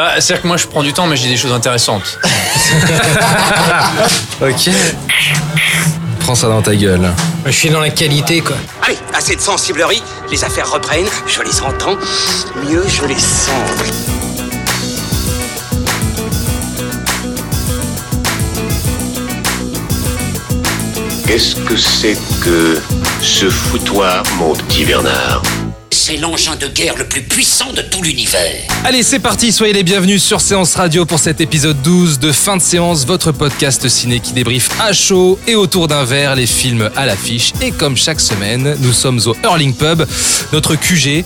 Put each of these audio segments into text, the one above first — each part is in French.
Bah, c'est-à-dire que moi je prends du temps, mais j'ai des choses intéressantes. ok. Prends ça dans ta gueule. Je suis dans la qualité, quoi. Allez, assez de sensiblerie, les affaires reprennent, je les entends, mieux je les sens. Qu'est-ce que c'est que ce foutoir, mon petit Bernard? C'est l'engin de guerre le plus puissant de tout l'univers. Allez, c'est parti, soyez les bienvenus sur Séance Radio pour cet épisode 12 de Fin de séance, votre podcast ciné qui débriefe à chaud et autour d'un verre les films à l'affiche. Et comme chaque semaine, nous sommes au Hurling Pub, notre QG,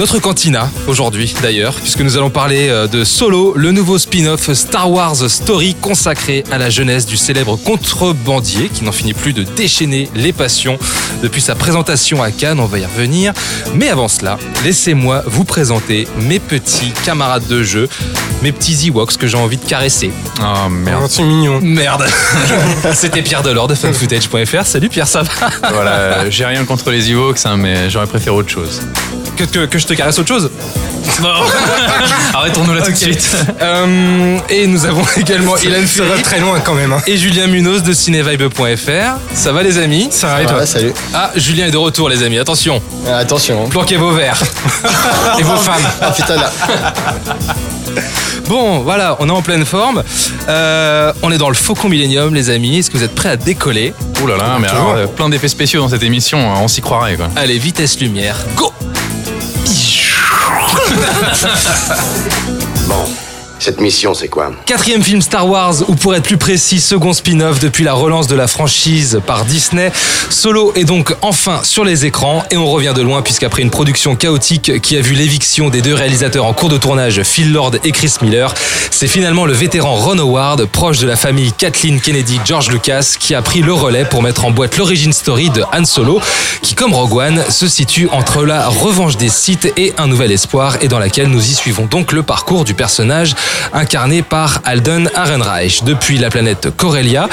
notre cantina aujourd'hui d'ailleurs, puisque nous allons parler euh, de Solo, le nouveau spin-off Star Wars Story consacré à la jeunesse du célèbre contrebandier qui n'en finit plus de déchaîner les passions depuis sa présentation à Cannes, on va y revenir. Mais avant cela, laissez-moi vous présenter mes petits camarades de jeu, mes petits Ewoks que j'ai envie de caresser. Oh merde. c'est mignon. Merde C'était Pierre Delors de funfootage.fr. Salut Pierre, ça va? Voilà, j'ai rien contre les Ewoks, hein, mais j'aurais préféré autre chose. que, que, que je te caresse autre chose? Non Arrêtons-nous là tout de suite. Euh, Et nous avons également Ilan Ça va Ferry très loin quand même. Hein. et Julien Munoz de cinévibe.fr. Ça va les amis? Ça va et toi? Ouais, salut. Ah, Julien est de retour les amis, attention, Euh, attention. planquez vos verres et vos femmes. Ah putain là. Bon, voilà, on est en pleine forme. Euh, on est dans le Faucon Millennium, les amis. Est-ce que vous êtes prêts à décoller? Ouh là là, mais alors, euh, plein d'effets spéciaux dans cette émission, hein, on s'y croirait quoi. Allez, vitesse lumière, go Bon, cette mission, c'est quoi Quatrième film Star Wars, ou pour être plus précis, second spin-off depuis la relance de la franchise par Disney. Solo est donc enfin sur les écrans et on revient de loin puisqu'après une production chaotique qui a vu l'éviction des deux réalisateurs en cours de tournage, Phil Lord et Chris Miller, c'est finalement le vétéran Ron Howard, proche de la famille Kathleen Kennedy George Lucas, qui a pris le relais pour mettre en boîte l'origine story de Han Solo, qui comme Rogue One se situe entre la revanche des Sith et un nouvel espoir et dans laquelle nous y suivons donc le parcours du personnage incarné par Alden Ehrenreich depuis la planète Corellia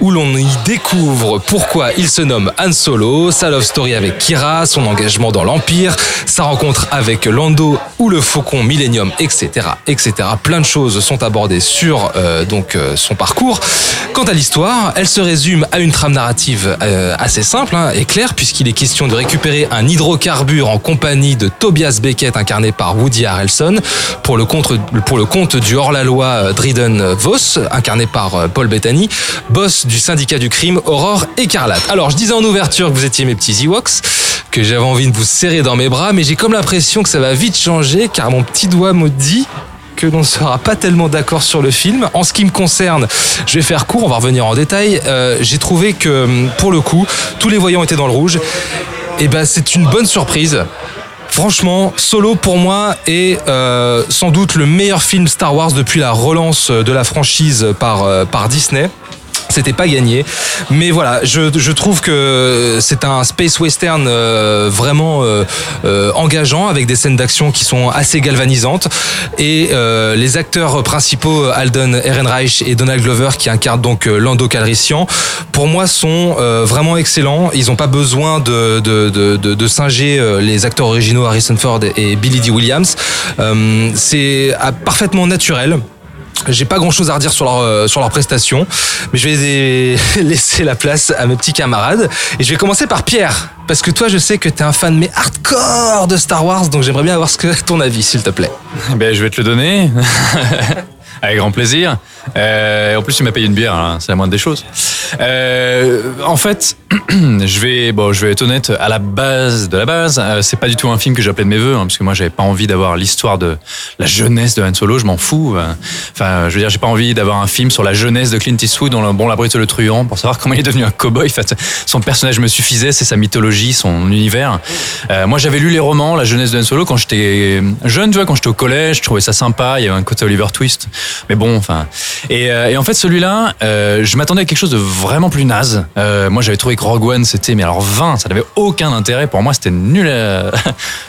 où l'on y découvre pourquoi il se nomme Han Solo, sa love story avec Kira, son engagement dans l'Empire, sa rencontre avec Lando ou le Faucon Millennium, etc., etc. Plein de choses sont abordées sur euh, donc euh, son parcours. Quant à l'histoire, elle se résume à une trame narrative euh, assez simple hein, et claire puisqu'il est question de récupérer un hydrocarbure en compagnie de Tobias Beckett incarné par Woody Harrelson pour le compte, pour le compte du hors-la-loi euh, Dryden Voss incarné par euh, Paul Bettany, boss du syndicat du crime Aurore Écarlate. Alors je disais en ouverture que vous étiez mes petits Ewoks, que j'avais envie de vous serrer dans mes bras, mais j'ai comme l'impression que ça va vite changer car mon petit doigt me dit que l'on ne sera pas tellement d'accord sur le film. En ce qui me concerne, je vais faire court, on va revenir en détail. Euh, J'ai trouvé que pour le coup, tous les voyants étaient dans le rouge. Et ben c'est une bonne surprise. Franchement, Solo pour moi est euh, sans doute le meilleur film Star Wars depuis la relance de la franchise par, euh, par Disney. C'était pas gagné, mais voilà, je, je trouve que c'est un space western euh, vraiment euh, euh, engageant avec des scènes d'action qui sont assez galvanisantes et euh, les acteurs principaux Alden Ehrenreich et Donald Glover qui incarnent donc euh, Lando Calrissian, pour moi sont euh, vraiment excellents. Ils n'ont pas besoin de de, de, de, de singer les acteurs originaux Harrison Ford et Billy D. Williams. C'est ah, parfaitement naturel. J'ai pas grand chose à redire sur leur, euh, sur leur prestation, mais je vais laisser la place à mes petits camarades. Et je vais commencer par Pierre, parce que toi, je sais que t'es un fan mais hardcore de Star Wars, donc j'aimerais bien avoir ce que ton avis, s'il te plaît. Ben, je vais te le donner. Avec grand plaisir. Euh, en plus, tu m'as payé une bière, hein, c'est la moindre des choses. Euh, en fait, je vais, bon, je vais être honnête. À la base de la base, euh, c'est pas du tout un film que j'appelais de mes voeux, hein, parce que moi, j'avais pas envie d'avoir l'histoire de la jeunesse de Han Solo. Je m'en fous. euh. Enfin, je veux dire, j'ai pas envie d'avoir un film sur la jeunesse de Clint Eastwood dans le Bon, la brute le truand pour savoir comment il est devenu un cowboy. En fait, son personnage me suffisait, c'est sa mythologie, son univers. Euh, moi, j'avais lu les romans, la jeunesse de Han Solo, quand j'étais jeune, tu vois, quand j'étais au collège, je trouvais ça sympa. Il y avait un côté Oliver Twist, mais bon, enfin. Et, euh, et en fait, celui-là, euh, je m'attendais à quelque chose de vraiment plus naze. Euh, moi, j'avais trouvé Rogue One, c'était mais alors 20, ça n'avait aucun intérêt. Pour moi, c'était nul. à-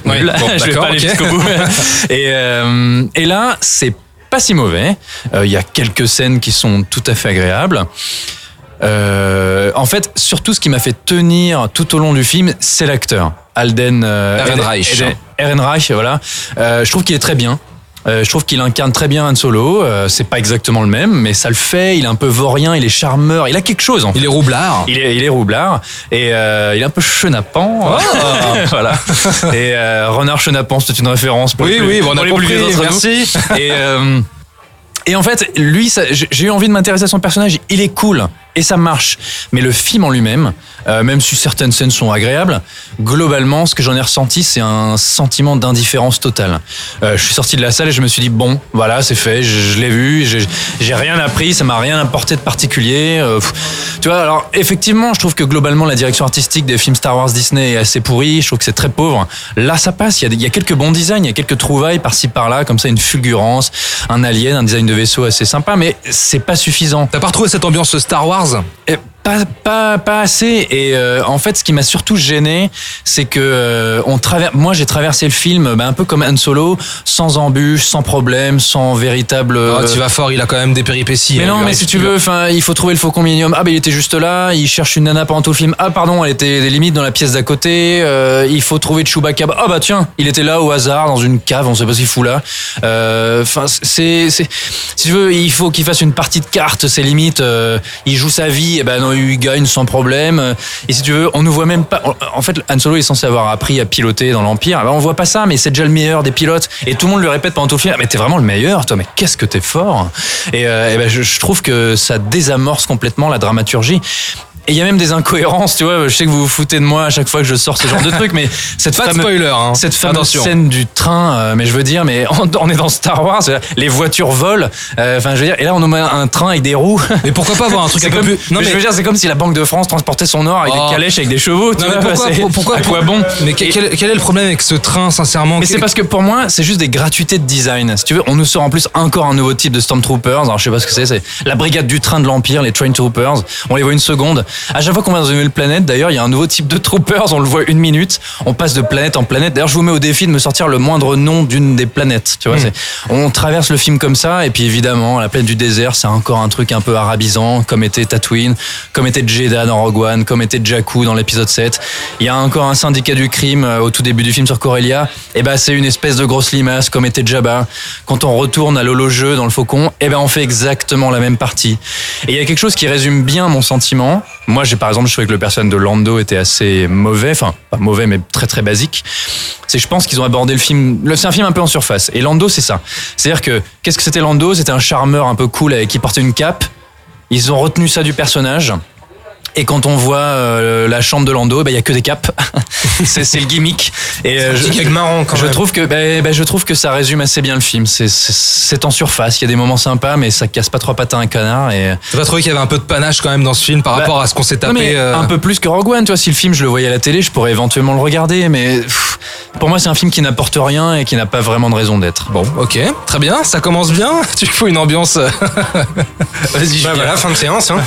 Ouais, nul. bon, je vais pas aller jusqu'au bout. et, euh, et là, c'est pas si mauvais. Euh, Il y a quelques scènes qui sont tout à fait agréables. Euh, en fait, surtout ce qui m'a fait tenir tout au long du film, c'est l'acteur. Alden Ehrenreich. Ehrenreich, voilà. Je trouve qu'il est très bien. Euh, je trouve qu'il incarne très bien Han Solo. Euh, c'est pas exactement le même, mais ça le fait. Il est un peu vaurien, il est charmeur, il a quelque chose en fait. Il est roublard. Il est, il est roublard et euh, il est un peu chenapan. voilà. Et Renard chenapan, c'est une référence. Pour Oui, les plus- oui, bon, on a compris, plus merci. Et, et en fait, lui, j'ai eu envie de m'intéresser à son personnage. Il est cool et ça marche. Mais le film en lui-même, euh, même si certaines scènes sont agréables, globalement, ce que j'en ai ressenti, c'est un sentiment d'indifférence totale. Euh, je suis sorti de la salle et je me suis dit bon, voilà, c'est fait, je, l'ai vu, j'ai rien appris, ça m'a rien apporté de particulier. Euh, tu vois, alors effectivement, je trouve que globalement, la direction artistique des films Star Wars Disney est assez pourrie. Je trouve que c'est très pauvre. Là, ça passe. Il y a, il y a quelques bons designs, il y a quelques trouvailles par-ci par-là, comme ça, une fulgurance, un alien, un design de vaisseau assez sympa, mais c'est pas suffisant. T'as pas retrouvé cette ambiance Star Wars Eh, Pas, pas, pas assez. Et euh, en fait, ce qui m'a surtout gêné, c'est que euh, on traverse. Moi, j'ai traversé le film bah, un peu comme Han Solo, sans embûches, sans problème, sans véritable. Oh, Tu vas fort, il a quand même des péripéties. mais hein, non, mais si tu veux, enfin, il faut trouver le faucon Millennium. Ah, ben il était juste là. Il cherche une nana pendant tout le film. Ah, pardon, elle était des limites dans la pièce d'à côté. Euh, il faut trouver Chewbacca. Ah bah tiens, il était là au hasard dans une cave. On sait pas ce qu'il fout là. Euh, Enfin, c'est, c'est, si tu veux, il faut qu'il fasse une partie de cartes. Ses limites. euh, il joue sa vie. Et ben non, il gagne sans problème. Et si tu veux, on ne voit même pas. En fait, Han Solo est censé avoir appris à piloter dans l'Empire. Ben, on voit pas ça, mais c'est déjà le meilleur des pilotes. Et tout le monde lui répète pendant tout le film. Ah, Mais t'es vraiment le meilleur, toi. Mais qu'est-ce que t'es fort. Et, ben, je trouve que ça désamorce complètement la dramaturgie. Et il y a même des incohérences, tu vois. Je sais que vous vous foutez de moi à chaque fois que je sors ce genre de truc, mais cette fameuse, spoiler, hein. cette fameuse Attention. scène du train, euh, mais je veux dire, mais on, on est dans Star Wars, les voitures volent. euh, Enfin, je veux dire, et là on nous met un train avec des roues. Mais pourquoi pas avoir un truc un peu comme, plus. mais je veux dire, c'est comme si la Banque de France transportait son or avec Oh. des calèches avec des chevaux. Tu Non, mais vois, pourquoi, pour- pourquoi, à quoi bon Mais quel, quel- quel est le problème avec ce train, sincèrement? Mais c'est parce que pour moi, c'est juste des gratuités de design. Si tu veux, on nous sort en plus encore un nouveau type de Stormtroopers. Alors, je sais pas ce que c'est. C'est la brigade du train de l'Empire, les Train Troopers. On les voit une seconde. À chaque fois qu'on va dans une nouvelle planète, d'ailleurs, il y a un nouveau type de Troopers. On le voit une minute. On passe de planète en planète. D'ailleurs, je vous mets au défi de me sortir le moindre nom d'une des planètes. Tu vois, c'est, on traverse le film comme ça. Et puis, évidemment, la planète du désert, c'est encore un truc un peu arabisant, comme était Tatooine, comme était Jeddah dans Rogue One, comme était Jakku dans l'épisode 7. Il y a encore un syndicat du crime euh, au tout début du film sur Corellia. Et ben, c'est une espèce de grosse limace, comme était Jabba. Quand on retourne à l'holo-jeu dans le Faucon, et ben, on fait exactement la même partie. Et il y a quelque chose qui résume bien mon sentiment. Moi, j'ai par exemple, je trouvais que le personnage de Lando était assez mauvais, enfin, pas mauvais, mais très très basique. C'est, je pense qu'ils ont abordé le film. C'est un film un peu en surface. Et Lando, c'est ça. C'est-à-dire que qu'est-ce que c'était Lando? C'était un charmeur un peu cool qui portait une cape. Ils ont retenu ça du personnage. Et quand on voit euh, la chambre de Lando, ben, il y a que des capes. c'est, le gimmick. Et euh, je, marrant quand je même. trouve que ben, ben, je trouve que ça résume assez bien le film. C'est, en surface. Il y a des moments sympas, mais ça casse pas trois patins à un canard. Et T'as pas trouvé qu'il y avait un peu de panache quand même dans ce film par Bah, rapport à ce qu'on s'est tapé mais euh, un peu plus que Rogue One. Tu vois, si le film je le voyais à la télé, je pourrais éventuellement le regarder. Mais pff, pour moi, c'est un film qui n'apporte rien et qui n'a pas vraiment de raison d'être. Bon, ok, très bien, ça commence bien. Tu fous une ambiance. euh, Vas-y, Bah voilà, fin de séance. Hein.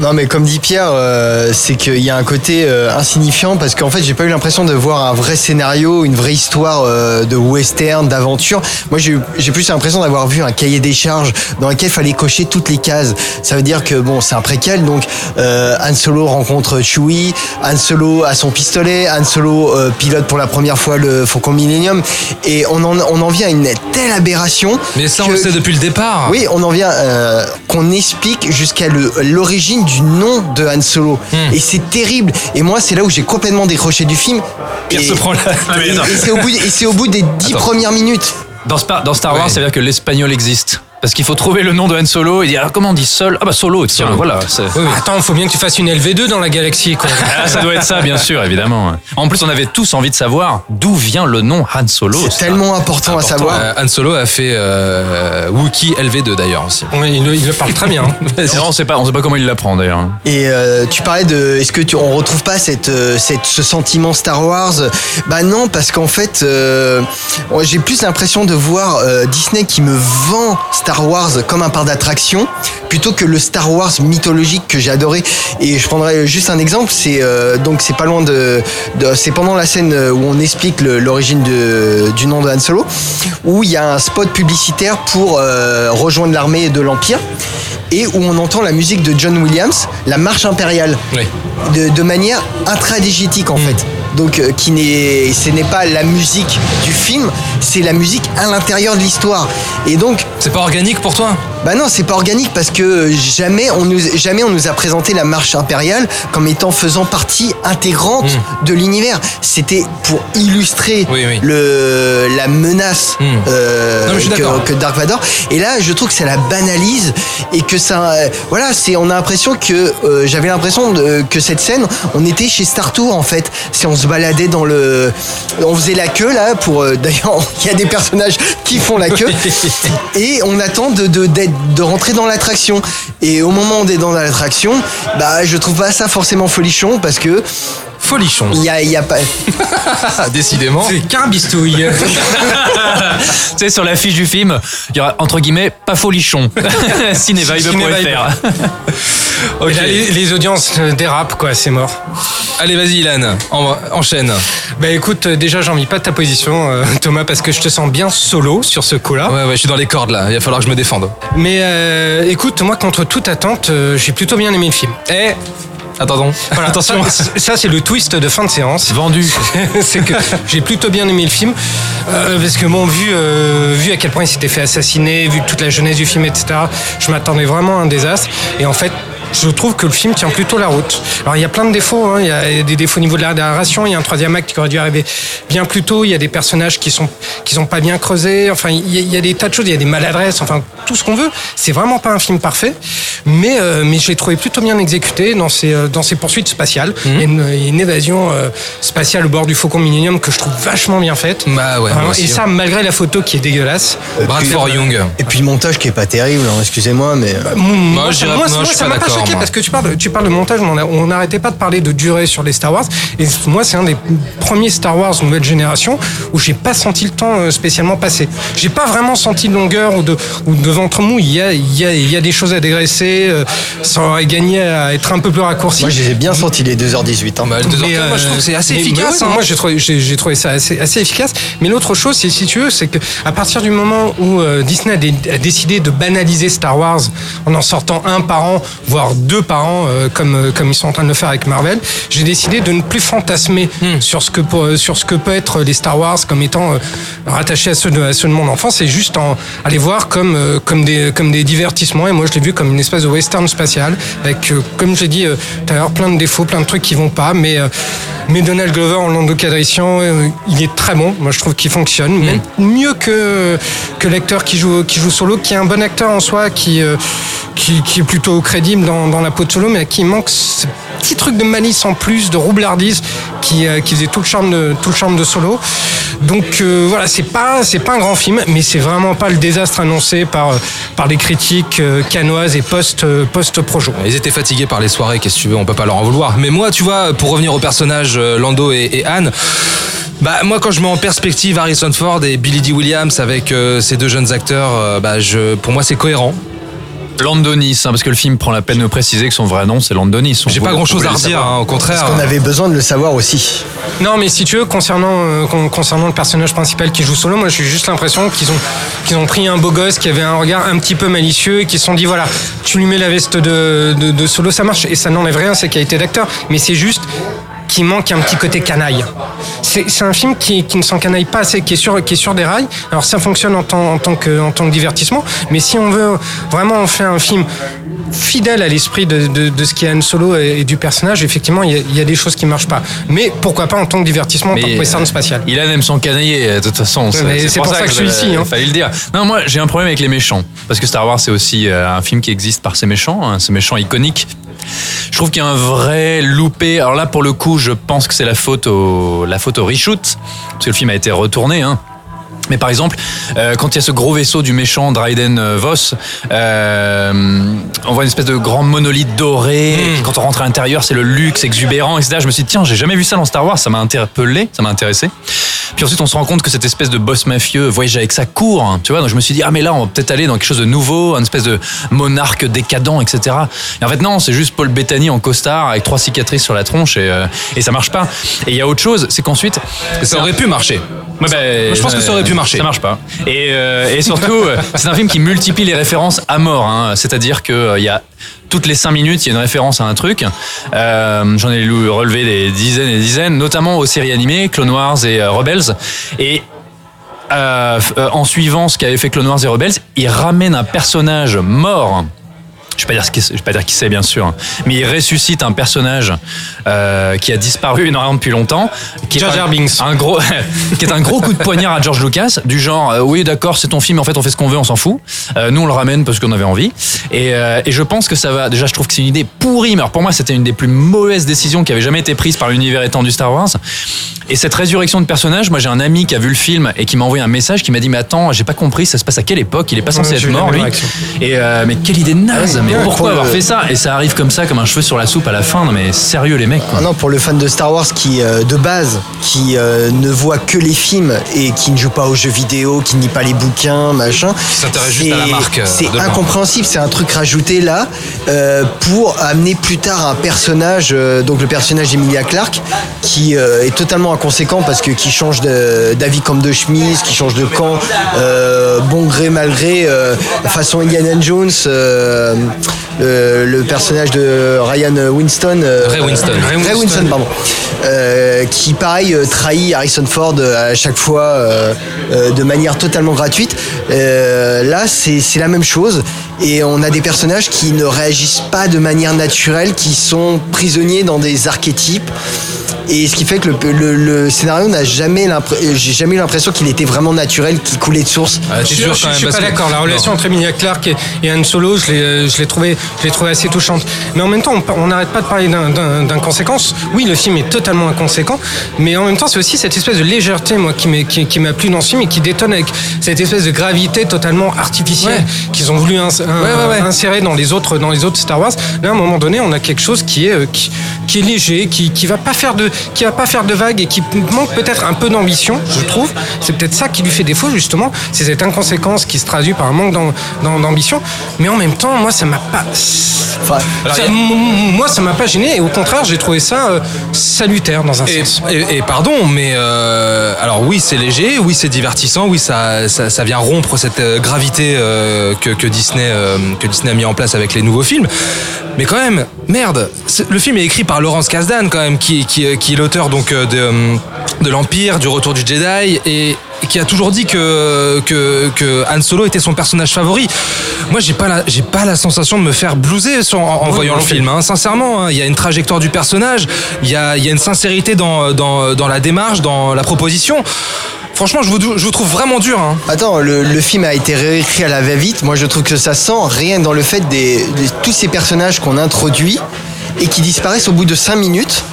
Non mais comme dit Pierre, euh, c'est qu'il y a un côté euh, insignifiant parce qu'en fait j'ai pas eu l'impression de voir un vrai scénario, une vraie histoire euh, de western, d'aventure. Moi j'ai plus l'impression d'avoir vu un cahier des charges dans lequel il fallait cocher toutes les cases. Ça veut dire que bon c'est un préquel donc euh, Han Solo rencontre Chewie, Han Solo a son pistolet, Han Solo euh, pilote pour la première fois le Faucon Millennium et on en, on en vient à une telle aberration. Mais ça, on le sait depuis le départ. oui, on en vient euh, qu'on explique jusqu'à l'origine du nom de Han Solo. Hmm. Et c'est terrible. Et moi, c'est là où j'ai complètement décroché du film. Pierre et se prend la. et- et c'est au, bout- et c'est au bout des dix Attends. premières minutes. Dans, Spa- dans Star Wars, Ouais. ça veut dire que l'espagnol existe. Parce qu'il faut trouver le nom de Han Solo et dire ah, comment on dit Sol? Ah bah Solo, tiens, Solo. voilà. c'est- Oui, oui. Attends, faut bien que tu fasses une LV2 dans la galaxie, quoi. Ah, ça doit être ça, bien sûr, évidemment. En plus, on avait tous envie de savoir d'où vient le nom Han Solo. C'est ça. tellement important, à savoir. Euh, Han Solo a fait euh, Wookiee LV2 d'ailleurs aussi. Oui, il, le- il le parle très bien. Et on sait pas, on sait pas comment il l'apprend d'ailleurs. Et euh, tu parlais de, est-ce que tu, on retrouve pas cette, euh, cette, ce sentiment Star Wars? Bah non, parce qu'en fait, euh, j'ai plus l'impression de voir euh, Disney qui me vend Star Wars comme un parc d'attraction, plutôt que le Star Wars mythologique que j'ai adoré. Et je prendrai juste un exemple, c'est euh, donc c'est pas loin de, de- c'est pendant la scène où on explique l'origine du nom de Han Solo, où il y a un spot publicitaire pour euh, rejoindre l'armée de l'Empire et où on entend la musique de John Williams, la marche impériale, Oui. de, de manière intradigétique en fait. Donc euh, qui n'est, ce n'est pas la musique du film, c'est la musique à l'intérieur de l'histoire. Et donc, C'est pas organique pour toi? bah non, c'est pas organique parce que jamais on nous, jamais on nous a présenté la marche impériale comme étant faisant partie intégrante de l'univers. C'était pour illustrer Hmm. Oui, oui. le la menace Hmm. euh, Non, que, que Dark Vador. Et là, je trouve que ça la banalise et que ça, euh, voilà, c'est, on a l'impression que euh, j'avais l'impression que cette scène, on était chez Star Tour en fait. Si on se baladait dans le, on faisait la queue là pour. euh, D'ailleurs, il y a des personnages qui font la queue et on attend de, de, d'être- de rentrer dans l'attraction. Et au moment où on est dans l'attraction, bah je trouve pas ça forcément folichon parce que Folichon. il y a, il y a pas. Décidément. C'est qu'un bistouille. tu sais, sur l'affiche du film, il y aura entre guillemets pas folichon. Cinévibe.fr. Et là, les, les audiences euh, dérapent, quoi, c'est mort. Allez, vas-y, Ilan, en- enchaîne. Bah écoute, euh, déjà, j'envie pas de ta position, euh, Thomas, parce que je te sens bien solo sur ce coup-là. Ouais, ouais, je suis dans les cordes là. Il va falloir que je me défende. Mais euh, écoute, moi, contre toute attente, euh, j'ai plutôt bien aimé le film. Eh, attendons. Voilà, Attention. Ça, ça, c'est le twist de fin de séance. Vendu. c'est que j'ai plutôt bien aimé le film euh, parce que bon vu euh, vu à quel point il s'était fait assassiner vu toute la jeunesse du film etc je m'attendais vraiment à un désastre et en fait je trouve que le film tient plutôt la route. Alors il y a plein de défauts, hein. il y a des défauts au niveau de la narration, il y a un troisième acte qui aurait dû arriver bien plus tôt, il y a des personnages qui sont qui sont pas bien creusés, enfin il y, a, il y a des tas de choses, il y a des maladresses, enfin tout ce qu'on veut. C'est vraiment pas un film parfait, mais euh, mais je l'ai trouvé plutôt bien exécuté dans ses euh, dans ses poursuites spatiales. Il, y a une, il y a une évasion euh, spatiale au bord du Faucon Millennium que je trouve vachement bien faite. Bah ouais, moi et ça malgré la photo qui est dégueulasse. Bradford Young. Et puis le montage qui est pas terrible, hein, excusez-moi, mais. euh, Moi, moi, moi, je suis ça m'a pas d'accord, choqué parce que tu parles, tu parles de montage, mais on n'arrêtait pas de parler de durée sur les Star Wars. Et moi, c'est un des premiers Star Wars nouvelle génération où j'ai pas senti le temps euh, spécialement passer. J'ai pas vraiment senti de longueur ou de, ou de ventre mou. Il y a, il y a, il y a des choses à dégraisser. euh, ça aurait gagné à être un peu plus raccourci. Moi, j'ai bien senti les 2h18. Hein. Bah, le 2h15, Mais, moi je trouve que c'est assez efficace. mais ouais, hein. Moi, j'ai trouvé, j'ai, j'ai trouvé ça assez, assez efficace. Mais l'autre chose, c'est si tu veux, c'est que à partir du moment où euh, Disney a, dé- a décidé de banaliser Star Wars en en sortant un par an, voire deux par an, euh, comme euh, comme ils sont en train de le faire avec Marvel, j'ai décidé de ne plus fantasmer Hmm. sur ce que pour- sur ce que peut être les Star Wars comme étant euh, rattachés à ceux de à ceux de mon enfance. Et juste en aller voir comme euh, comme des comme des divertissements. Et moi, je l'ai vu comme une espèce de western spatial avec, euh, comme j'ai dit euh, tout à l'heure, plein de défauts, plein de trucs qui vont pas, mais euh, mais Donald Glover en Lando Calrissian, euh, il est très bon. Moi, je trouve qu'il fonctionne, même mieux que que l'acteur qui joue qui joue solo, qui est un bon acteur en soi, qui euh, qui, qui est plutôt crédible dans, dans la peau de solo, mais qui manque ce petit truc de malice en plus, de roublardise, qui euh, qui faisait tout le charme de tout le charme de solo. Donc euh, voilà, c'est pas pas un grand film, mais c'est vraiment pas le désastre annoncé par euh, par les critiques canoises et post post projo. Ils étaient fatigués par les soirées, qu'est-ce que tu veux, on peut pas leur en vouloir. Mais moi, tu vois, pour revenir au personnage Lando et, et Anne, bah moi quand je mets en perspective Harrison Ford et Billy Dee Williams avec ces deux jeunes acteurs, bah je, pour moi c'est cohérent. Landonis, hein, parce que le film prend la peine de préciser que son vrai nom c'est Landonis. On J'ai pas grand chose à redire, hein, au contraire. On avait besoin de le savoir aussi. Non, mais si tu veux, concernant, euh, con- concernant le personnage principal qui joue solo, moi j'ai juste l'impression qu'ils ont, qu'ils ont pris un beau gosse qui avait un regard un petit peu malicieux et qui se sont dit voilà, tu lui mets la veste de, de, de solo, ça marche. Et ça n'enlève rien à ses qualités d'acteur, mais c'est juste qu'il manque un petit côté canaille. C'est un film qui, qui ne s'encanaille pas assez, qui est, sur, qui est sur des rails. Alors ça fonctionne en tant, en, tant que, en tant que divertissement, mais si on veut vraiment en faire un film fidèle à l'esprit de, de, de ce qui est Han Solo et, et du personnage, effectivement, il y, a, y a des choses qui marchent pas. Mais pourquoi pas en tant que divertissement, en tant que western euh, spatial Il aime son canailler, de toute façon. c'est pour ça que je suis ici, hein. Fallait le dire. Non, moi, j'ai un problème avec les méchants. Parce que Star Wars, c'est aussi euh, un film qui existe par ses méchants, hein, ces méchants iconiques. Je trouve qu'il y a un vrai loupé. Alors là, pour le coup, je pense que c'est la faute au, la faute au reshoot. Parce que le film a été retourné, hein. Mais par exemple, euh, quand il y a ce gros vaisseau du méchant Dryden euh, Voss, euh, on voit une espèce de grand monolithe doré. Hmm. et quand on rentre à l'intérieur, c'est le luxe exubérant, etc. Je me suis dit, tiens, j'ai jamais vu ça dans Star Wars, ça m'a interpellé, ça m'a intéressé. Puis ensuite, on se rend compte que cette espèce de boss mafieux voyage avec sa cour, hein, tu vois. Donc je me suis dit, ah mais là, on va peut-être aller dans quelque chose de nouveau, une espèce de monarque décadent, etc. Et en fait, non, c'est juste Paul Bettany en costard avec trois cicatrices sur la tronche et, euh, et ça marche pas. Et il y a autre chose, c'est qu'ensuite, Ça aurait pu marcher. Ouais, bah, je pense que ça aurait pu marcher. Ça marche pas. Et, euh, et surtout, euh, c'est un film qui multiplie les références à mort. hein. C'est-à-dire que euh, il y a toutes les cinq minutes, il y a une référence à un truc. Euh, J'en ai relevé des dizaines et des dizaines, notamment aux séries animées, Clone Wars et euh, Rebels. Et euh, euh, en suivant ce qu'avait fait Clone Wars et Rebels, il ramène un personnage mort. Je vais pas dire ce qui- je vais pas dire qui c'est bien sûr, hein. mais il ressuscite un personnage euh, qui a disparu énormément depuis longtemps, qui est Jar un- gros, qui est un gros coup de poignard à George Lucas, du genre euh, oui d'accord c'est ton film, en fait on fait ce qu'on veut, on s'en fout. Euh, nous on le ramène parce qu'on avait envie. Et, euh, et je pense que ça va. Déjà je trouve que c'est une idée pourrie, mais alors pour moi c'était une des plus mauvaises décisions qui avait jamais été prise par l'univers étendu Star Wars. Et cette résurrection de personnage, moi j'ai un ami qui a vu le film et qui m'a envoyé un message qui m'a dit mais attends j'ai pas compris ça se passe à quelle époque? Il est pas censé Ouais, être mort lui. Et euh, mais quelle idée naze Mais Ouais, pourquoi pour avoir le- fait ça? Et ça arrive comme ça comme un cheveu sur la soupe à la fin. Non mais sérieux les mecs. quoi. Ah non, pour le fan de Star Wars qui, euh, de base, qui euh, ne voit que les films et qui ne joue pas aux jeux vidéo, qui ne lit pas les bouquins, machin. s'intéresse juste à la c'est- marque, euh, C'est incompréhensible, c'est un truc rajouté là euh, pour amener plus tard un personnage, donc le personnage d'Emilia Clarke, qui est totalement inconséquent parce que qui change d'avis comme de chemise, qui change de camp, bon gré mal gré, façon Indiana Jones, le, le personnage de Ryan Winston. euh, Ray Winston. Ray Winston, pardon. Euh, qui pareil euh, trahit Harrison Ford euh, à chaque fois euh, euh, de manière totalement gratuite. Euh, là, c'est c'est la même chose et on a des personnages qui ne réagissent pas de manière naturelle, qui sont prisonniers dans des archétypes. Et ce qui fait que le, le- le scénario n'a jamais euh, j'ai jamais eu l'impression qu'il était vraiment naturel, qu'il coulait de source. Ah, Je, sûr je- quand je même suis pas d'accord. La relation Non. entre Emilia Clarke et, et Han Solo, je l'ai, euh, je l'ai trouvé, je l'ai trouvé assez touchante. Mais en même temps, on- n'arrête pas de parler d'inconséquence. Oui, le film est totalement inconséquent, mais en même temps, c'est aussi cette espèce de légèreté, moi, qui m'a, qui, qui m'a plu dans ce film et qui détonne avec cette espèce de gravité totalement artificielle Ouais. qu'ils ont voulu ins- un- ouais, ouais. insérer dans les autres, dans les autres Star Wars. Là, à un moment donné, on a quelque chose qui est, euh, qui, qui est léger, qui, qui va pas faire de, qui va pas faire de vagues et qui manque peut-être un peu d'ambition, je trouve. C'est peut-être ça qui lui fait défaut, justement. C'est cette inconséquence qui se traduit par un manque d'am- d'am- d'ambition. Mais en même temps, moi, ça m'a pas, Enfin, ça- moi, ça m'a pas gêné. Et au contraire, j'ai trouvé ça euh, salutaire dans un Et, sens. et- et pardon, mais euh, alors oui, c'est léger, oui, c'est divertissant, oui, ça, ça, ça vient rompre cette euh, gravité euh, que, que Disney que Disney a mis en place avec les nouveaux films. Mais quand même, merde, le film est écrit par Laurence Kasdan quand même, qui, qui, qui est l'auteur donc euh, de, euh, de l'Empire, du Retour du Jedi et qui a toujours dit que, que, que Han Solo était son personnage favori. Moi, j'ai pas la, j'ai pas la sensation de me faire blouser en, voyant le film. hein. Sincèrement, hein. il y a une trajectoire du personnage, il y a, il y a une sincérité dans, dans, dans la démarche, dans la proposition. Franchement, je vous, trouve vraiment dur. Hein. Attends, le, film a été réécrit à la va-vite. Moi, je trouve que ça sent rien dans le fait de tous ces personnages qu'on introduit et qui disparaissent au bout de 5 minutes.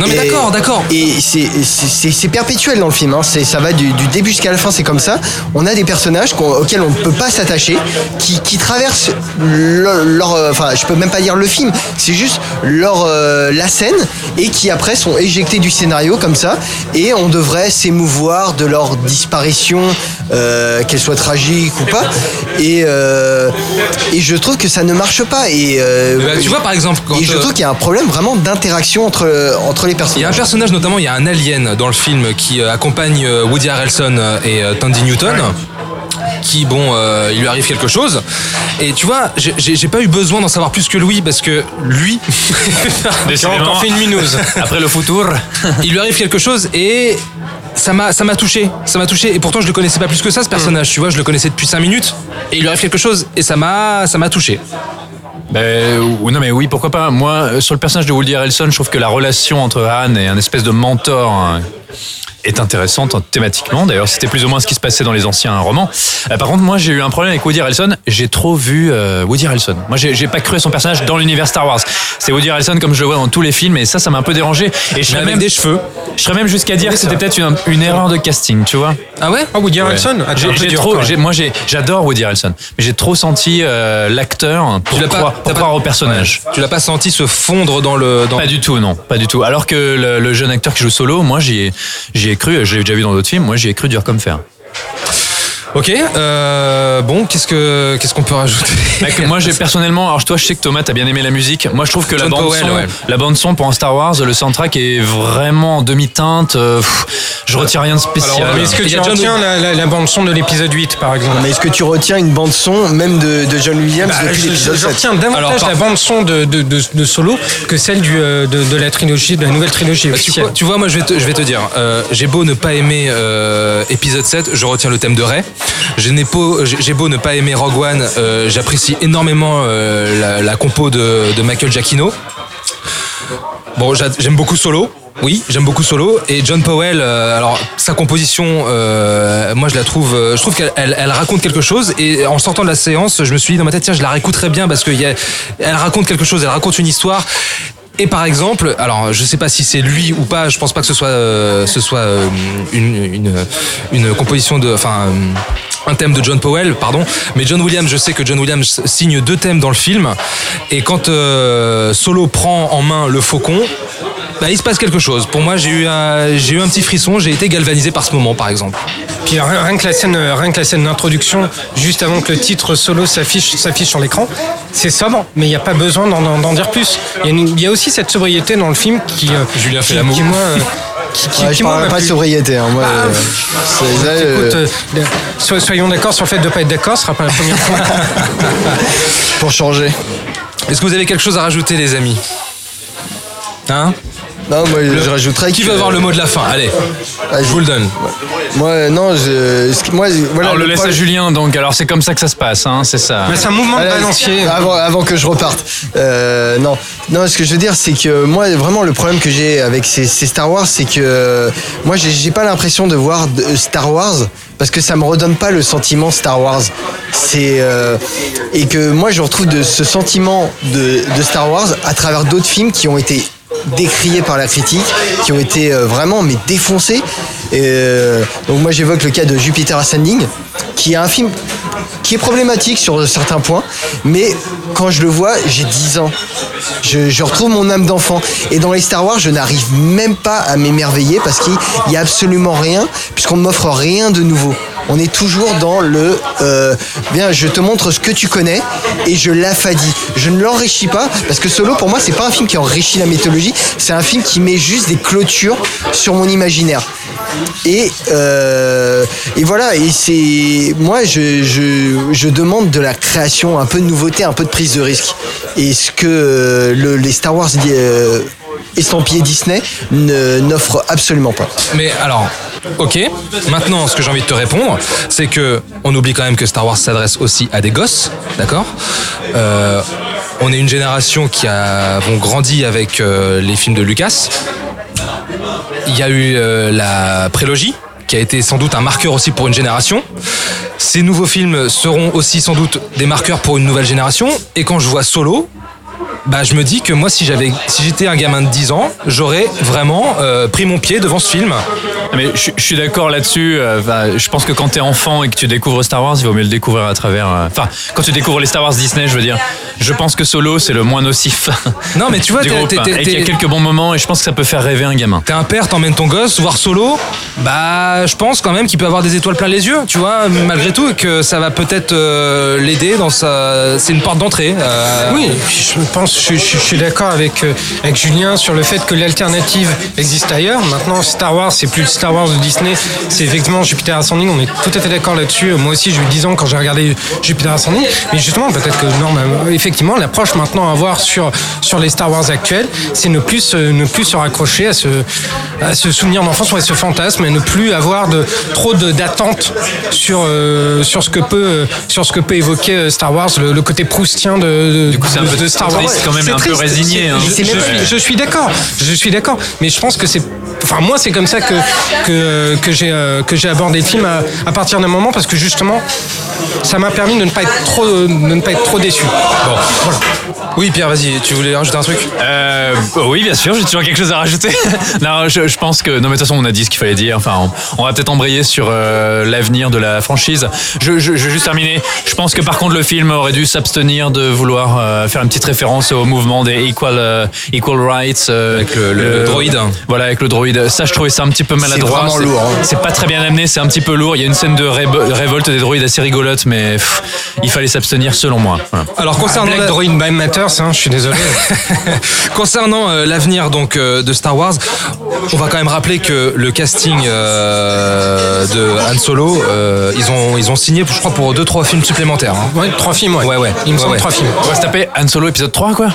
Non mais d'accord, d'accord. Et c'est- perpétuel dans le film. Hein. Ça va du, du début jusqu'à la fin, c'est comme ça. On a des personnages auxquels on ne peut pas s'attacher, qui, qui traversent leur, leur, euh, Enfin, je peux même pas dire le film. C'est juste leur euh, la scène et qui après sont éjectés du scénario comme ça. Et on devrait s'émouvoir de leur disparition, euh, qu'elle soit tragique ou pas. Et, euh, et je trouve que ça ne marche pas. Et Eh ben, tu vois, par exemple, quand, et je trouve qu'il y a un problème vraiment d'interaction entre entre les Il y a un personnage notamment, il y a un alien dans le film qui euh, accompagne euh, Woody Harrelson euh, et Tandy Newton. Qui bon, euh, il lui arrive quelque chose. Et tu vois, j'ai- pas eu besoin d'en savoir plus que lui parce que lui, encore fait une minouse. Après le futur. il lui arrive quelque chose et ça m'a ça m'a touché, ça m'a touché. Et pourtant je le connaissais pas plus que ça ce personnage. Tu vois, je le connaissais depuis 5 minutes et il lui arrive quelque chose et ça m'a ça m'a touché. Ben, ou- non mais oui, pourquoi pas. Moi, euh, sur le personnage de Woody Harrelson, je trouve que la relation entre Han et un espèce de mentor hein, est intéressante thématiquement. D'ailleurs, c'était plus ou moins ce qui se passait dans les anciens romans. Euh, par contre, moi, j'ai eu un problème avec Woody Harrelson. J'ai trop vu euh, Woody Harrelson. Moi, j'ai j'ai pas cru à son personnage dans l'univers Star Wars. C'est Woody Harrelson comme je le vois dans tous les films, et ça, ça m'a un peu dérangé. Et je serais même des cheveux. Je serais même jusqu'à dire que c'était peut-être une, une erreur de casting, tu vois. Ah ouais? Ah, Woody Harrelson? Ouais. Ah, J'ai- j'ai trop, j'ai- moi j'ai, j'adore Woody Harrelson, mais j'ai trop senti euh, l'acteur pour, Tu l'as pas- croire, pour pas- croire au personnage. Tu l'as pas senti se fondre dans le dans Pas du tout, non, pas du tout. Alors que le, le jeune acteur qui joue solo, moi j'y ai, j'y ai cru, je l'ai déjà vu dans d'autres films, moi j'y ai cru dur comme fer. Ok, euh, bon, qu'est-ce que qu'est-ce qu'on peut rajouter que moi j'ai personnellement, alors toi je sais que Thomas t'as bien aimé la musique. Moi je trouve que la John bande Powell, son, ouais. la bande son pour un Star Wars, le soundtrack est vraiment en demi-teinte. euh, pff, je retire rien de spécial. Alors, Mais est-ce que Il y tu a John- retiens la, la, la bande son de l'épisode 8 par exemple Mais est-ce que tu retiens une bande son, même de, de John Williams Bah, depuis je, l'épisode je 7 retiens davantage Alors, par- la bande son de, de, de, de Solo que celle du, euh, de, de la trilogie, de la nouvelle trilogie Bah, tu, officielle. vois, tu vois, moi je vais te, je vais te dire, euh, j'ai beau ne pas aimer euh, épisode 7, je retiens le thème de Rey. J'ai j'ai beau ne pas aimer Rogue One, euh, j'apprécie énormément euh, la, la compo de, de Michael Giacchino. Bon, j'a- j'aime beaucoup Solo. Oui, j'aime beaucoup Solo et John Powell. euh, alors sa composition, euh, moi je la trouve, euh, je trouve qu'elle elle, elle raconte quelque chose. Et en sortant de la séance, je me suis dit dans ma tête tiens, je la réécouterai bien parce qu'elle raconte quelque chose, elle raconte une histoire. Et par exemple, alors je sais pas si c'est lui ou pas, je pense pas que ce soit euh, ce soit euh, une, une une composition de enfin euh, un thème de John Powell, pardon, mais John Williams, je sais que John Williams signe deux thèmes dans le film et quand euh, Solo prend en main le faucon, bah, il se passe quelque chose. Pour moi, j'ai eu j'ai eu un petit frisson, j'ai été galvanisé par ce moment par exemple. Puis rien, rien que la scène, euh, rien que la scène d'introduction, juste avant que le titre solo s'affiche, s'affiche sur l'écran, c'est sobre, mais il n'y a pas besoin d'en, dire plus. Il y, a y aussi cette sobriété dans le film qui, euh, Julien fait qui, l'amour. qui, moi, euh, qui, qui- Ouais, qui, je moi, pas de sobriété. Hein, moi, Ah, euh, c'est- là, euh, Écoute, euh, so- soyons d'accord sur le fait de ne pas être d'accord, ce sera pas la première fois. pour changer. Est-ce que vous avez quelque chose à rajouter, les amis? Hein? Non, moi, je rajouterais Qui que- veut avoir le mot de la fin? Allez, Vas-y. je vous le donne. Moi, non, je, moi, voilà. Alors, le laisse à Julien donc. Alors c'est comme ça que ça se passe, hein, c'est ça. Mais c'est un mouvement de balancier. Avant, avant que je reparte. Euh, non. non, ce que je veux dire, c'est que moi, vraiment, le problème que j'ai avec ces, ces Star Wars, c'est que euh, moi, j'ai j'ai pas l'impression de voir de- Star Wars parce que ça me redonne pas le sentiment Star Wars. C'est euh, et que moi, je retrouve de ce sentiment de, de Star Wars à travers d'autres films qui ont été décriés par la critique, qui ont été euh, vraiment mais défoncés. Euh, donc moi j'évoque le cas de Jupiter Ascending, qui est un film qui est problématique sur certains points, mais quand je le vois, j'ai 10 ans. Je, je retrouve mon âme d'enfant. Et dans les Star Wars, je n'arrive même pas à m'émerveiller parce qu'il n'y a absolument rien, puisqu'on ne m'offre rien de nouveau. On est toujours dans le euh, bien, je te montre ce que tu connais et je l'affadis. Je ne l'enrichis pas parce que Solo pour moi c'est pas un film qui enrichit la mythologie, c'est un film qui met juste des clôtures sur mon imaginaire. Et, euh, et voilà, et c'est moi je, je, demande de la création, un peu de nouveauté, un peu de prise de risque. Et ce que euh, le- les Star Wars estampillés Disney ne- n'offrent absolument pas. Mais alors, ok. Maintenant, ce que j'ai envie de te répondre, c'est que on oublie quand même que Star Wars s'adresse aussi à des gosses, d'accord? Euh, On est une génération qui a avons grandi avec euh, les films de Lucas. Il y a eu euh, la prélogie qui a été sans doute un marqueur aussi pour une génération. Ces nouveaux films seront aussi sans doute des marqueurs pour une nouvelle génération. Et quand je vois Solo, bah, je me dis que moi, si j'avais, si j'étais un gamin de 10 ans, j'aurais vraiment euh, pris mon pied devant ce film. Mais je, je suis d'accord là-dessus. euh, enfin, je pense que quand t'es enfant et que tu découvres Star Wars, il vaut mieux le découvrir à travers. euh, Enfin, quand tu découvres les Star Wars Disney, je veux dire. Je pense que Solo, c'est le moins nocif. Non, mais tu vois, du t'es- groupe, t'es- hein, t'es- et qu'il y a t'es- quelques bons moments, et je pense que ça peut faire rêver un gamin. T'es un père, t'emmènes ton gosse voir Solo, bah je pense quand même qu'il peut avoir des étoiles plein les yeux, tu vois, malgré tout, et que ça va peut-être euh, l'aider dans sa... C'est une porte d'entrée. euh, Oui, je pense, je, je- je suis d'accord avec, euh, avec Julien sur le fait que l'alternative existe ailleurs. Maintenant, Star Wars, c'est plus le Star Wars de Disney, c'est effectivement Jupiter Ascending. On est tout à fait d'accord là-dessus. Moi aussi, j'ai eu 10 ans quand j'ai regardé Jupiter Ascending. Mais justement, peut-être que non, mais, effectivement, l'approche maintenant à avoir sur, sur les Star Wars actuels, c'est ne plus, se- ne plus se raccrocher à ce, à ce souvenir d'enfance ou à ce fantasme et ne plus avoir de, trop de- d'attentes sur, euh, sur, ce que peut, euh, sur ce que peut évoquer euh, Star Wars, le, le côté proustien de, de, Du coup, c'est un de- peu de Star Wars. triste quand même, C'est un peu résigné, c'est- hein. Je, C'est je suis d'accord, je suis d'accord, mais je pense que c'est, enfin moi c'est comme ça que que, que j'ai euh, que j'ai abordé le film à, à partir d'un moment parce que justement ça m'a permis de ne pas être trop de ne pas être trop déçu. Bon, voilà. Oui, Pierre, vas-y, tu voulais rajouter un truc Euh, oui, bien sûr, j'ai toujours quelque chose à rajouter. non, je, je pense que. Non, mais de toute façon, on a dit ce qu'il fallait dire. Enfin, on, on va peut-être embrayer sur euh, l'avenir de la franchise. Je, je, je vais juste terminer. Je pense que par contre, le film aurait dû s'abstenir de vouloir euh, faire une petite référence au mouvement des Equal, euh, equal Rights. euh, Avec le- le- le droïde. Voilà, avec le droïde Ça, je trouvais ça un petit peu maladroit. vraiment lourd, hein. C'est pas très bien amené, c'est un petit peu lourd. Il y a une scène de révo- révolte des droïdes assez rigolote, mais pff, il fallait s'abstenir selon moi. Voilà. Alors concernant Black la- Droid by Matters, hein, je suis désolé. Concernant euh, l'avenir donc euh, de Star Wars, on va quand même rappeler que le casting euh, de Han Solo, euh, ils ont ils ont signé, je crois, pour deux trois films supplémentaires. hein. Ouais, trois films, ouais. Ouais, ouais. Il me Ouais, semble ouais. trois films. On va se taper Han Solo épisode 3, quoi.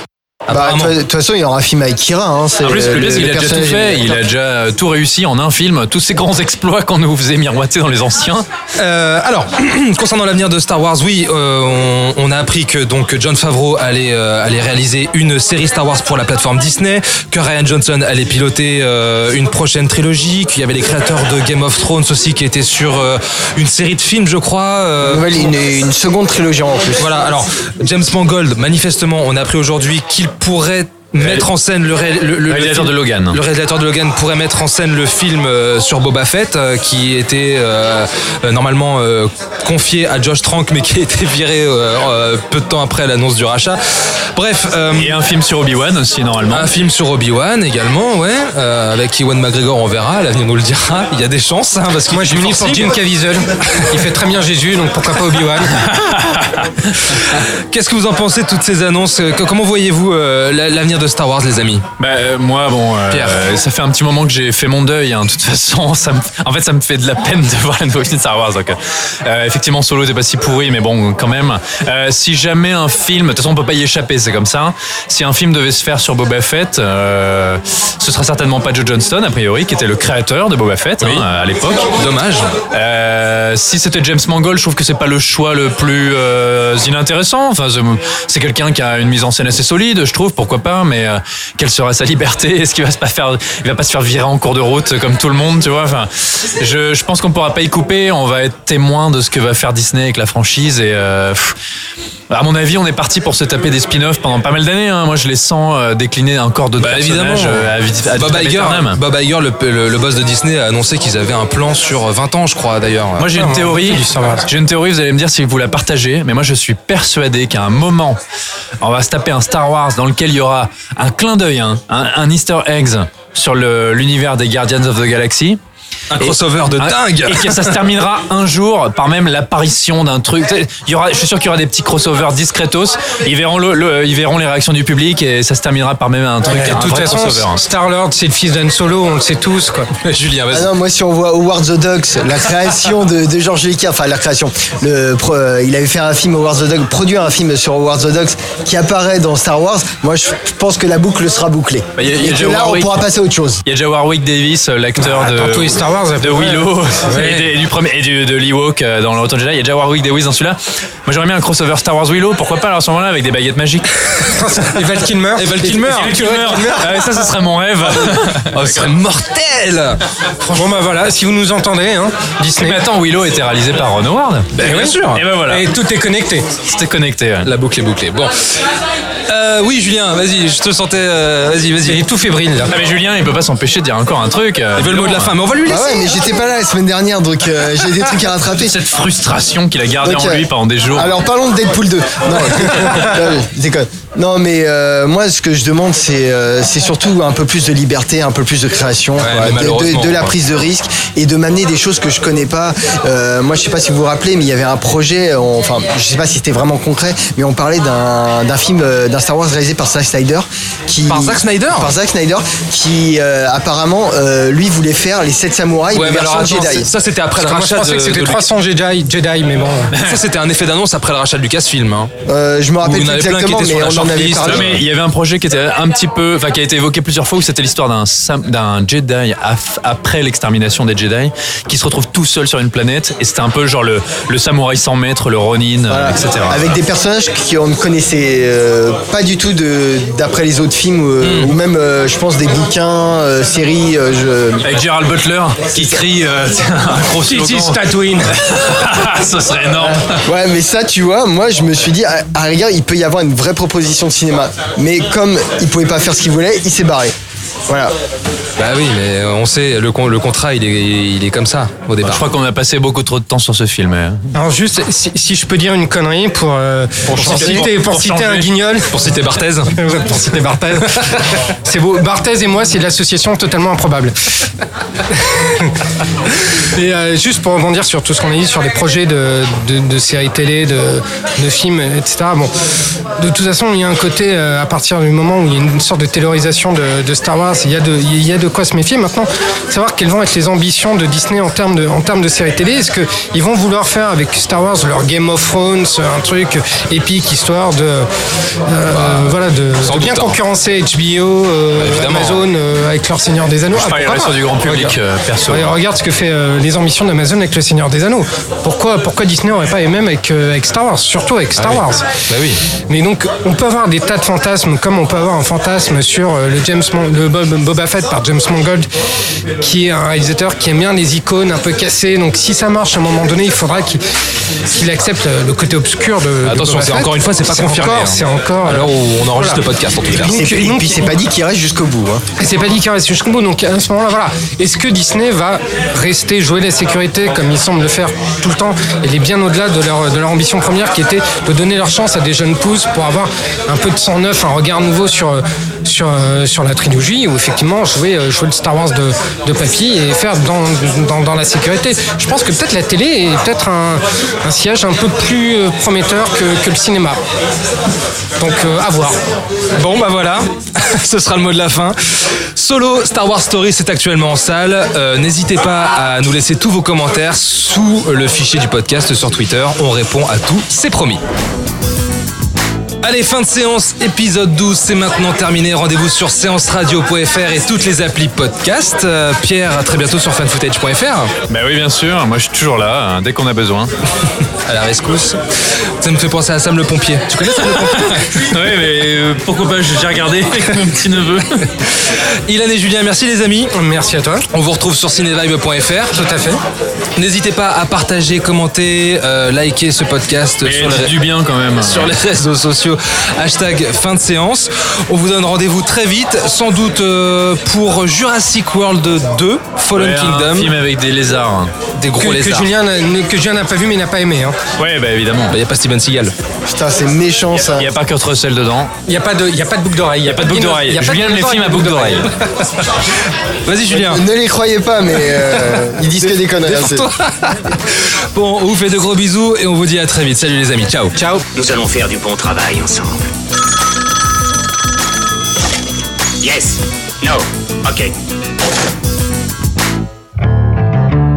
Bah, de toute- façon, il y aura un film avec Kira. Hein, c'est En plus, le, le- il le a déjà tout fait, il a déjà euh, tout réussi en un film, tous ces grands exploits qu'on nous faisait miroiter dans les anciens. Euh, alors, concernant l'avenir de Star Wars, oui, euh, on, on a appris que donc John Favreau allait, euh, allait réaliser une série Star Wars pour la plateforme Disney, que Ryan Johnson allait piloter euh, une prochaine trilogie, qu'il y avait les créateurs de Game of Thrones aussi qui étaient sur euh, une série de films, je crois. euh, Nouvelle- une, une seconde trilogie en plus. voilà, alors James Mangold, manifestement, on a appris aujourd'hui qu'il pourrait mettre en scène le, ré- le, le- réalisateur le film- de Logan. Le réalisateur de Logan pourrait mettre en scène le film euh, sur Boba Fett, euh, qui était euh, normalement euh, confié à Josh Trank, mais qui a été viré euh, euh, peu de temps après l'annonce du rachat. Bref. euh, Et un film sur Obi-Wan aussi, normalement. un film sur Obi-Wan également, ouais, euh, avec Ewan McGregor, on verra, l'avenir nous le dira. Il y a des chances, hein, parce que Moi, j'ai mis pour Jim Caviezel. Il fait très bien Jésus, donc pourquoi pas Obi-Wan Qu'est-ce que vous en pensez de toutes ces annonces? Comment voyez-vous euh, la- l'avenir de Star Wars, les amis Bah, euh, moi, bon, euh, Pierre. euh, ça fait un petit moment que j'ai fait mon deuil. hein. De toute façon, ça me, en fait, ça me fait de la peine de voir la nouvelle film de Star Wars. Donc, euh, effectivement, Solo n'était pas si pourri, mais bon, quand même. Euh, si jamais un film, de toute façon, on peut pas y échapper, c'est comme ça. Si un film devait se faire sur Boba Fett, euh, ce sera certainement pas Joe Johnston, a priori, qui était le créateur de Boba Fett hein, à l'époque. Dommage. Euh, si c'était James Mangold, je trouve que c'est pas le choix le plus euh, inintéressant. Enfin, c'est- c'est quelqu'un qui a une mise en scène assez solide, je trouve. Pourquoi pas Mais euh, quelle sera sa liberté? Est-ce qu'il va se faire, il va pas se faire virer en cours de route comme tout le monde, tu vois? Enfin, je, pense qu'on pourra pas y couper. On va être témoin de ce que va faire Disney avec la franchise et. euh, à mon avis, on est parti pour se taper des spin-offs pendant pas mal d'années. hein. Moi, je les sens euh, décliner encore d'autres Bah, évidemment. personnages euh, à, vit- à Bob Iger. Bob Iger, le, le- le boss de Disney, a annoncé qu'ils avaient un plan sur 20 ans, je crois d'ailleurs. Moi j'ai une théorie. J'ai une théorie. Vous allez me dire si vous la partagez, mais moi je suis persuadé qu'à un moment, on va se taper un Star Wars dans lequel il y aura un clin d'œil, hein, un, un Easter eggs sur l'univers des Guardians of the Galaxy. Un crossover de Un- dingue. Et que ça se terminera un jour par même l'apparition d'un truc. Il y aura, je suis sûr qu'il y aura des petits crossovers discretos. Ils verront, le, le- ils verront les réactions du public et ça se terminera par même un truc. De un toute vrai façon, crossover. hein. Star-Lord, c'est le fils d'Han Solo, on le sait tous, quoi. Julien, Ah vas-y. non, moi si on voit Howard the Ducks, la création de, de George Lucas, enfin la création, le, pro- euh, il avait fait un film Howard the Ducks, produit un film sur Howard the Ducks qui apparaît dans Star Wars. Moi je pense que la boucle sera bouclée. Bah, il y a- il y a Et que là on Warwick. pourra passer à autre chose. Il y a déjà Warwick Davis, l'acteur de, Dans tous les Star Wars, à peu de. Willow Ouais. et, de- et du premier et du, de l'Ewok euh, dans le Retour de Jedi. Il y a déjà Warwick Davis dans celui-là. Moi j'aimerais bien un crossover Star Wars Willow. Pourquoi pas alors, à ce moment-là avec des baguettes magiques. Et Val Kilmer. Et Val Kilmer. Val Kilmer. Ah ça, ce serait mon rêve. Oh, ce serait mortel Bon, bah voilà, si vous nous entendez, hein, Disney. Mais attends, Willow était réalisé par Ron Howard. Eh bien oui. sûr. Et ben voilà. Et tout est connecté. C'était connecté. ouais. La boucle est bouclée. Bon. Euh, oui, Julien, vas-y, je te sentais. euh, vas-y, Il vas-y. est tout fébrile, là. Ah mais Julien, il peut pas s'empêcher de dire encore un truc. euh, Il veut le mot de la fin, mais on va lui Bah laisser. ouais, mais j'étais pas là la semaine dernière donc euh, j'ai des trucs à rattraper. Cette frustration qu'il a gardée Donc, en euh, lui pendant des jours. Alors parlons de Deadpool 2. Non, déconne. Non mais euh, moi ce que je demande c'est euh, c'est surtout un peu plus de liberté, un peu plus de création, quoi, de- de, malheureusement, de la prise de risque et de m'amener des choses que je connais pas. Euh, moi je sais pas si vous vous rappelez mais il y avait un projet, on- enfin je sais pas si c'était vraiment concret, mais on parlait d'un d'un film euh, d'un Star Wars réalisé par Zack Snyder qui Par Zack Snyder par Zack Snyder qui euh, apparemment euh, lui voulait faire les 7 samouraïs Ouais, mais alors attends, Jedi. ça c'était après le Moi, je rachat pensais de, que c'était de 300 Jedi, Jedi, mais bon. Ça c'était un effet d'annonce après le rachat de Lucasfilm. Hein. Euh, je me rappelle plus exactement mais on shortlist. mais il y avait un projet qui était un petit peu, enfin qui a été évoqué plusieurs fois où c'était l'histoire d'un Jedi af- après l'extermination des Jedi qui se retrouve tout seul sur une planète et c'était un peu genre le, le samouraï sans maître, le Ronin, Voilà. etc. Avec des personnages qu'on ne connaissait euh, pas du tout de- d'après les autres films ou, ou même, euh, je pense, des bouquins, euh, séries. euh, je- Avec Gerald Butler qui crie euh, un gros slogan. is Tatooine. Ça serait énorme. Ouais, mais ça, tu vois, moi, je me suis dit, à, à la rigueur, il peut y avoir une vraie proposition de cinéma. Mais comme il pouvait pas faire ce qu'il voulait, il s'est barré. Voilà. Bah oui, mais on sait, le, con- le contrat, il est, il est comme ça au Je départ. crois qu'on a passé beaucoup trop de temps sur ce film. hein. Alors juste, si, si je peux dire une connerie pour, euh, pour, citer, pour pour citer un guignol. Pour citer Barthez. Pour citer Barthez. C'est beau. Barthez et moi, c'est l'association totalement improbable. et euh, juste pour rebondir sur tout ce qu'on a dit sur les projets de, de, de séries télé, de, de films, etc. Bon, de toute façon, il y a un côté, euh, à partir du moment où il y a une sorte de taylorisation de, de Star Wars, il y, a de, il y a de quoi se méfier. Maintenant, savoir quelles vont être les ambitions de Disney en termes de, en termes de séries télé. Est-ce qu'ils vont vouloir faire avec Star Wars leur Game of Thrones, un truc épique, histoire de, euh, voilà, de, de bien doute, hein. concurrencer HBO, euh, évidemment. Amazon euh, avec leur Seigneur des Anneaux. Je Ah, sur du grand public Regarde. euh, perso. Regarde ce que fait euh, les ambitions d'Amazon avec le Seigneur des Anneaux. Pourquoi, pourquoi Disney n'aurait pas les mêmes avec, euh, avec Star Wars Surtout avec Star Wars. Bah oui. Mais donc, on peut avoir des tas de fantasmes, comme on peut avoir un fantasme sur euh, le James le Bob- Boba Fett par James Mangold, qui est un réalisateur qui aime bien les icônes un peu cassées. Donc, si ça marche à un moment donné, il faudra qu'il accepte le, côté obscur de. de Attention, Boba c'est Fett. encore une fois, c'est pas confirmé. encore- hein. C'est encore. Où on enregistre Voilà. le podcast, en tout cas. Et puis, puis c'est pas dit qu'il reste jusqu'au bout. Hein. et c'est pas dit qu'il reste jusqu'au bout. Donc à ce moment-là, voilà. Est-ce que Disney va rester jouer la sécurité comme il semble le faire tout le temps? Elle est bien au-delà de leur, de leur ambition première qui était de donner leur chance à des jeunes pousses pour avoir un peu de sang neuf, un regard nouveau sur, sur, euh, sur la trilogie ou effectivement jouer, euh, jouer le Star Wars de, de papy et faire dans, dans, dans la sécurité. Je pense que peut-être la télé est peut-être un, un siège un peu plus euh, prometteur que, que le cinéma. Donc à voir. Bon bah voilà, ce sera le mot de la fin. Solo Star Wars Story c'est actuellement en salle. N'hésitez pas à nous laisser tous vos commentaires sous le fichier du podcast sur Twitter. On répond à tout, c'est promis. Allez, fin de séance, épisode 12, c'est maintenant terminé. Rendez-vous sur séanceradio.fr et toutes les applis podcast. Euh, Pierre, à très bientôt sur fanfootage.fr. Bah oui, bien sûr. Moi, je suis toujours là, hein, dès qu'on a besoin. À la rescousse. Ça me fait penser à Sam le pompier. Tu connais Sam le pompier? Oui, mais euh, pourquoi pas J'ai regardé avec mon petit neveu. Ilan et Julien, merci les amis. Merci à toi. On vous retrouve sur cinévibe.fr. Tout à fait. N'hésitez pas à partager, commenter, euh, liker ce podcast Mais sur les, du bien quand même. sur les réseaux sociaux. Hashtag fin de séance. On vous donne rendez-vous très vite, sans doute euh, pour Jurassic World 2, Fallen Ouais, Un Kingdom. film avec des lézards. hein. Des gros Que, que lézards. Julien n'a- que Julien n'a pas vu mais n'a pas aimé. hein. Ouais, bah évidemment. Il n'y a pas Steven Seagal. Putain, c'est méchant ça. Il n'y a pas Kurt Russell dedans. Il n'y a pas de, il y a pas de boucle d'oreille. Il n'y a pas de boucle d'oreille. Julien aime les films à boucle d'oreille. Vas-y Julien. Ne les croyez pas, mais euh, ils disent que des conneries. hein, c'est- Bon, on vous fait de gros bisous et on vous dit à très vite. Salut les amis. Ciao. Ciao. Nous allons faire du bon travail ensemble. Yes. No. Ok.